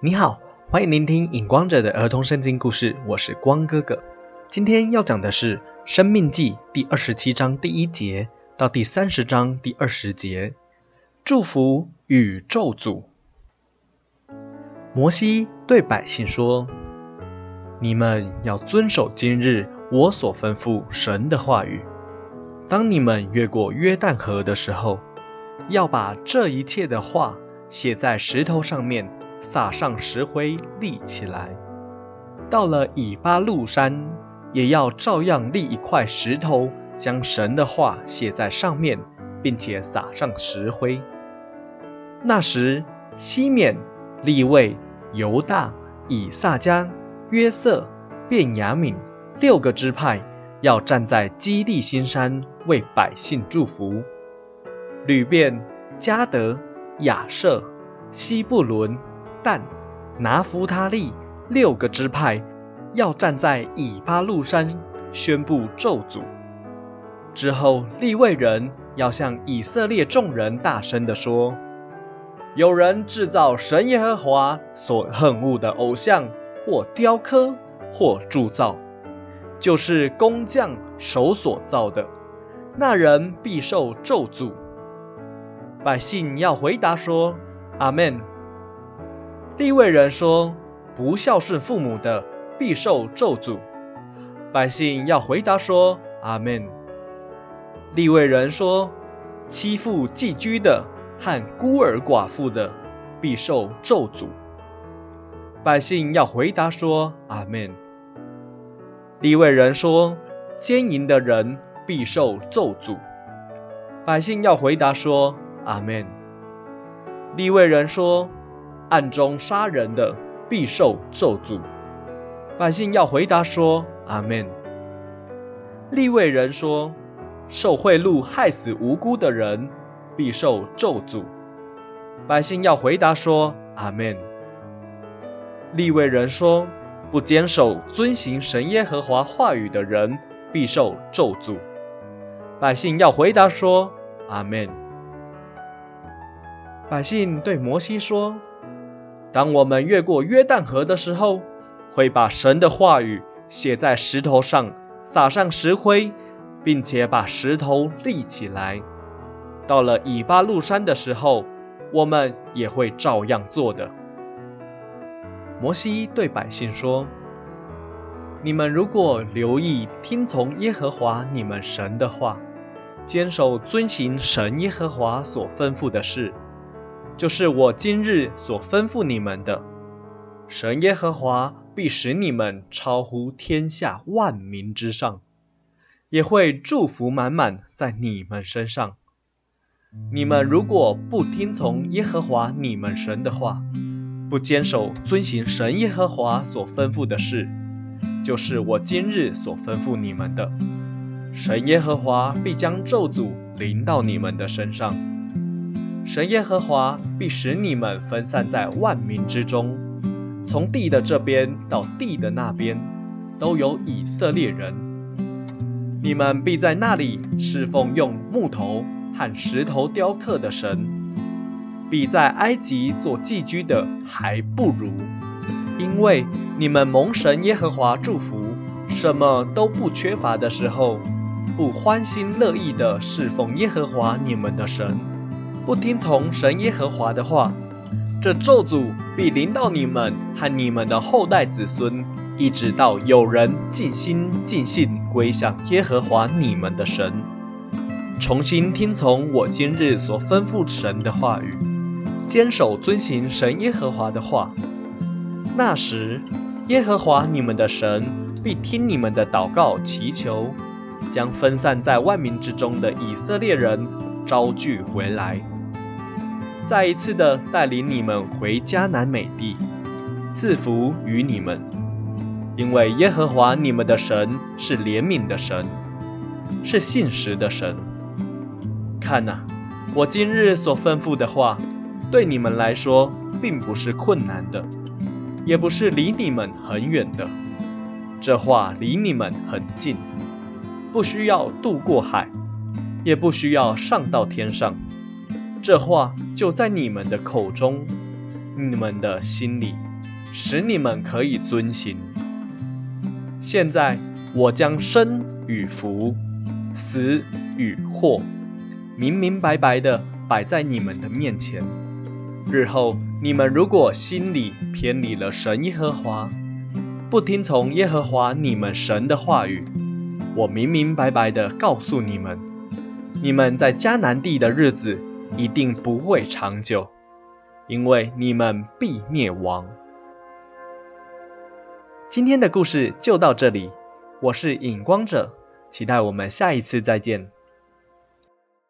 你好，欢迎聆听影光者的儿童圣经故事，我是光哥哥。今天要讲的是《生命记》第二十七章第一节到第三十章第二十节，祝福与咒诅。摩西对百姓说：“你们要遵守今日我所吩咐神的话语。当你们越过约旦河的时候，要把这一切的话写在石头上面。”撒上石灰立起来，到了以巴路山，也要照样立一块石头，将神的话写在上面，并且撒上石灰。那时，西缅、利位、犹大、以撒迦、约瑟、便雅悯六个支派要站在基利新山为百姓祝福。吕便、加德、亚舍、西布伦。但拿弗他利六个支派要站在以巴路山宣布咒诅。之后，利未人要向以色列众人大声地说：“有人制造神耶和华所恨恶的偶像，或雕刻，或铸造，就是工匠手所造的，那人必受咒诅。”百姓要回答说：“阿门。”利未人说：“不孝顺父母的，必受咒诅。”百姓要回答说：“阿门。”利未人说：“欺负寄居的和孤儿寡妇的，必受咒诅。”百姓要回答说：“阿门。”利未人说：“奸淫的人必受咒诅。”百姓要回答说：“阿门。”利未人说。暗中杀人的必受咒诅。百姓要回答说：“阿门。”利未人说：“受贿赂害死无辜的人必受咒诅。”百姓要回答说：“阿门。”利未人说：“不坚守遵行神耶和华话语的人必受咒诅。”百姓要回答说：“阿门。”百姓对摩西说。当我们越过约旦河的时候，会把神的话语写在石头上，撒上石灰，并且把石头立起来。到了以巴路山的时候，我们也会照样做的。摩西对百姓说：“你们如果留意听从耶和华你们神的话，坚守遵行神耶和华所吩咐的事。”就是我今日所吩咐你们的，神耶和华必使你们超乎天下万民之上，也会祝福满满在你们身上。你们如果不听从耶和华你们神的话，不坚守遵行神耶和华所吩咐的事，就是我今日所吩咐你们的，神耶和华必将咒诅临到你们的身上。神耶和华必使你们分散在万民之中，从地的这边到地的那边，都有以色列人。你们必在那里侍奉用木头和石头雕刻的神，比在埃及做寄居的还不如，因为你们蒙神耶和华祝福，什么都不缺乏的时候，不欢心乐意的侍奉耶和华你们的神。不听从神耶和华的话，这咒诅必临到你们和你们的后代子孙，一直到有人尽心尽性归向耶和华你们的神，重新听从我今日所吩咐神的话语，坚守遵行神耶和华的话。那时，耶和华你们的神必听你们的祷告祈求，将分散在万民之中的以色列人招聚回来。再一次的带领你们回迦南美地，赐福于你们，因为耶和华你们的神是怜悯的神，是信实的神。看呐，我今日所吩咐的话，对你们来说并不是困难的，也不是离你们很远的。这话离你们很近，不需要渡过海，也不需要上到天上。这话就在你们的口中，你们的心里，使你们可以遵行。现在我将生与福、死与祸，明明白白的摆在你们的面前。日后你们如果心里偏离了神耶和华，不听从耶和华你们神的话语，我明明白白的告诉你们，你们在迦南地的日子一定不会长久。因为你们必灭亡。今天的故事就到这里，我是影光者，期待我们下一次再见。